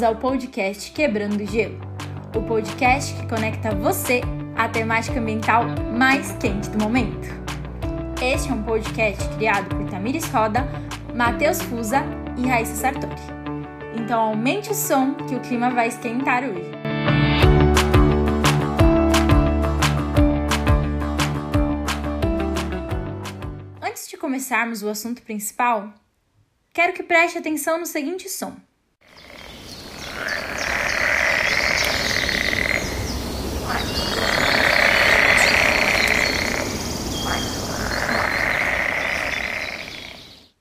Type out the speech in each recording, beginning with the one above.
bem-vindos ao podcast Quebrando Gelo, o podcast que conecta você à temática ambiental mais quente do momento. Este é um podcast criado por Tamires Roda, Matheus Fusa e Raíssa Sartori. Então aumente o som que o clima vai esquentar hoje. Antes de começarmos o assunto principal, quero que preste atenção no seguinte som.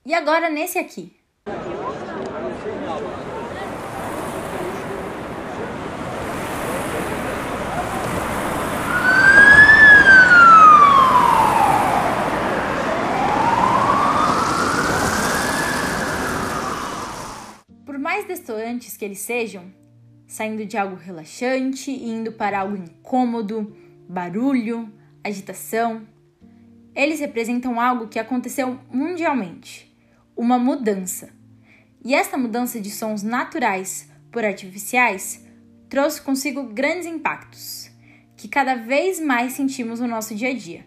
E agora nesse aqui. Por mais destoantes que eles sejam, saindo de algo relaxante e indo para algo incômodo, barulho, agitação, eles representam algo que aconteceu mundialmente, uma mudança. E esta mudança de sons naturais por artificiais trouxe consigo grandes impactos, que cada vez mais sentimos no nosso dia a dia.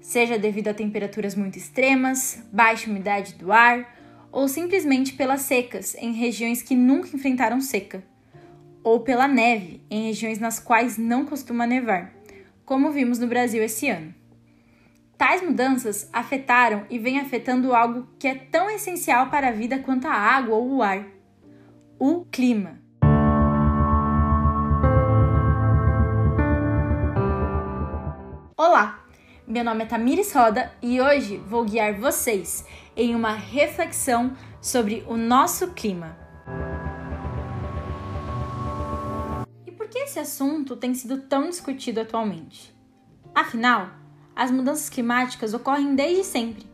Seja devido a temperaturas muito extremas, baixa umidade do ar, ou simplesmente pelas secas em regiões que nunca enfrentaram seca, ou pela neve em regiões nas quais não costuma nevar, como vimos no Brasil esse ano. Tais mudanças afetaram e vêm afetando algo que é tão essencial para a vida quanto a água ou o ar: o clima. Olá, meu nome é Tamires Roda e hoje vou guiar vocês em uma reflexão sobre o nosso clima. E por que esse assunto tem sido tão discutido atualmente? Afinal, as mudanças climáticas ocorrem desde sempre.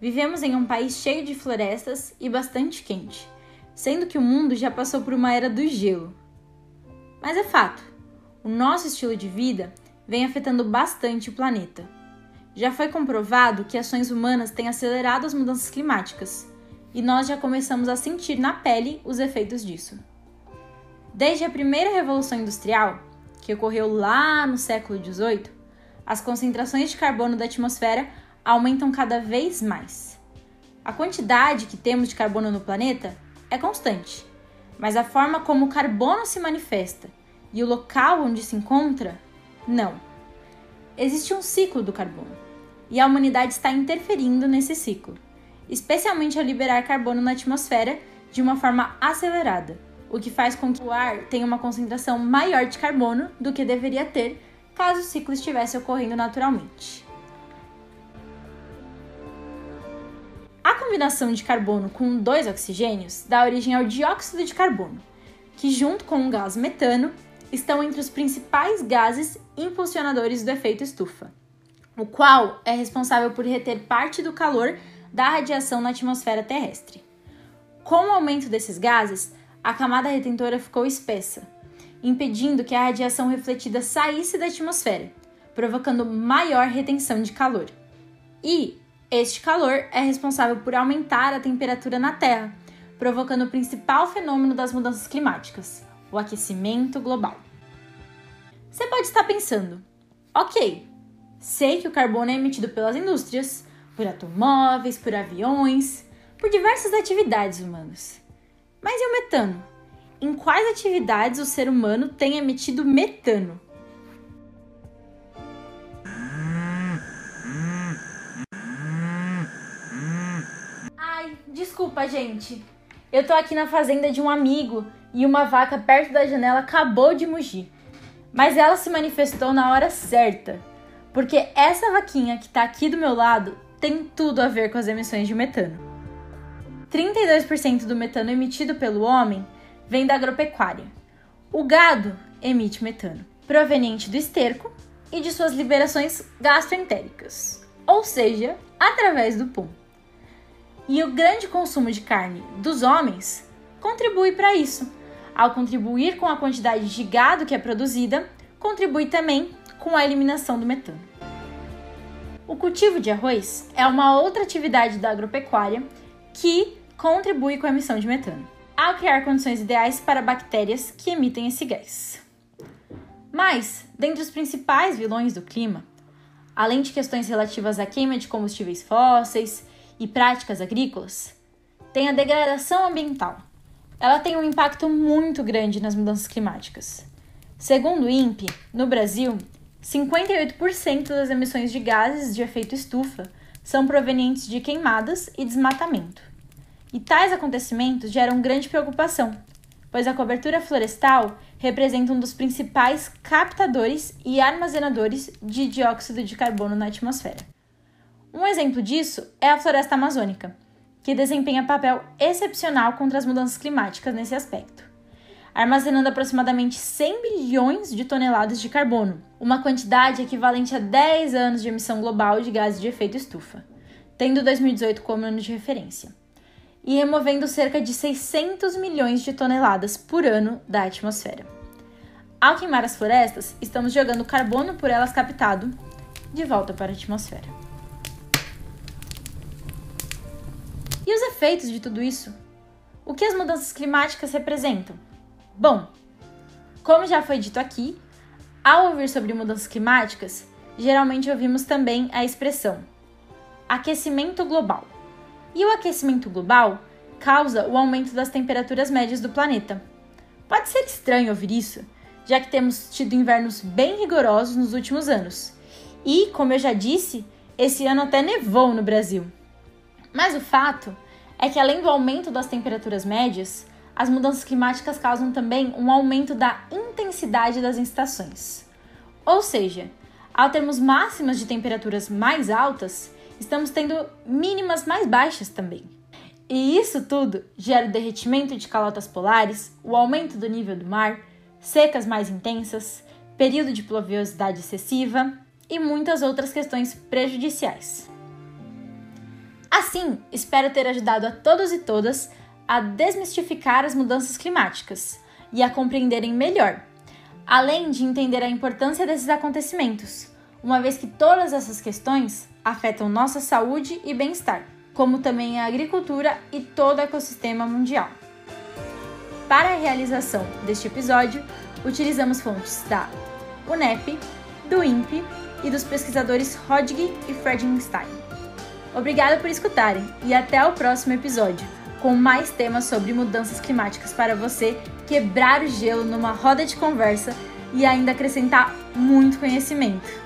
Vivemos em um país cheio de florestas e bastante quente, sendo que o mundo já passou por uma era do gelo. Mas é fato, o nosso estilo de vida vem afetando bastante o planeta. Já foi comprovado que ações humanas têm acelerado as mudanças climáticas, e nós já começamos a sentir na pele os efeitos disso. Desde a primeira revolução industrial, que ocorreu lá no século XVIII, as concentrações de carbono da atmosfera aumentam cada vez mais. A quantidade que temos de carbono no planeta é constante, mas a forma como o carbono se manifesta e o local onde se encontra, não. Existe um ciclo do carbono e a humanidade está interferindo nesse ciclo, especialmente ao liberar carbono na atmosfera de uma forma acelerada, o que faz com que o ar tenha uma concentração maior de carbono do que deveria ter caso o ciclo estivesse ocorrendo naturalmente. A combinação de carbono com dois oxigênios dá origem ao dióxido de carbono, que, junto com o gás metano, estão entre os principais gases impulsionadores do efeito estufa, o qual é responsável por reter parte do calor da radiação na atmosfera terrestre. Com o aumento desses gases, a camada retentora ficou espessa, impedindo que a radiação refletida saísse da atmosfera, provocando maior retenção de calor. E este calor é responsável por aumentar a temperatura na Terra, provocando o principal fenômeno das mudanças climáticas, o aquecimento global. Você pode estar pensando, ok, sei que o carbono é emitido pelas indústrias, por automóveis, por aviões, por diversas atividades humanas. Mas e o metano? Em quais atividades o ser humano tem emitido metano. Ai, desculpa, gente. Eu tô aqui na fazenda de um amigo e uma vaca perto da janela acabou de mugir. Mas ela se manifestou na hora certa, porque essa vaquinha que tá aqui do meu lado tem tudo a ver com as emissões de metano. 32% do metano emitido pelo homem vem da agropecuária. O gado emite metano, proveniente do esterco e de suas liberações gastroentéricas, ou seja, através do pum. E o grande consumo de carne dos homens contribui para isso. Ao contribuir com a quantidade de gado que é produzida, contribui também com a eliminação do metano. O cultivo de arroz é uma outra atividade da agropecuária que contribui com a emissão de metano. Ao criar condições ideais para bactérias que emitem esse gás. Mas, dentre os principais vilões do clima, além de questões relativas à queima de combustíveis fósseis e práticas agrícolas, tem a degradação ambiental. Ela tem um impacto muito grande nas mudanças climáticas. Segundo o INPE, no Brasil, 58% das emissões de gases de efeito estufa são provenientes de queimadas e desmatamento. E tais acontecimentos geram grande preocupação, pois a cobertura florestal representa um dos principais captadores e armazenadores de dióxido de carbono na atmosfera. Um exemplo disso é a floresta amazônica, que desempenha papel excepcional contra as mudanças climáticas nesse aspecto, armazenando aproximadamente 100 bilhões de toneladas de carbono, uma quantidade equivalente a 10 anos de emissão global de gases de efeito estufa, tendo 2018 como ano de referência, e removendo cerca de 600 milhões de toneladas por ano da atmosfera. Ao queimar as florestas, estamos jogando carbono por elas captado de volta para a atmosfera. E os efeitos de tudo isso? O que as mudanças climáticas representam? Bom, como já foi dito aqui, ao ouvir sobre mudanças climáticas, geralmente ouvimos também a expressão aquecimento global. E o aquecimento global causa o aumento das temperaturas médias do planeta. Pode ser estranho ouvir isso, já que temos tido invernos bem rigorosos nos últimos anos. E, como eu já disse, esse ano até nevou no Brasil. Mas o fato é que, além do aumento das temperaturas médias, as mudanças climáticas causam também um aumento da intensidade das estações. Ou seja, ao termos máximas de temperaturas mais altas, estamos tendo mínimas mais baixas também. E isso tudo gera o derretimento de calotas polares, o aumento do nível do mar, secas mais intensas, período de pluviosidade excessiva e muitas outras questões prejudiciais. Assim, espero ter ajudado a todos e todas a desmistificar as mudanças climáticas e a compreenderem melhor, além de entender a importância desses acontecimentos, uma vez que todas essas questões afetam nossa saúde e bem-estar, como também a agricultura e todo o ecossistema mundial. Para a realização deste episódio, utilizamos fontes da UNEP, do INPE e dos pesquisadores Hodge e Fredgenstein. Obrigada por escutarem e até o próximo episódio, com mais temas sobre mudanças climáticas para você quebrar o gelo numa roda de conversa e ainda acrescentar muito conhecimento.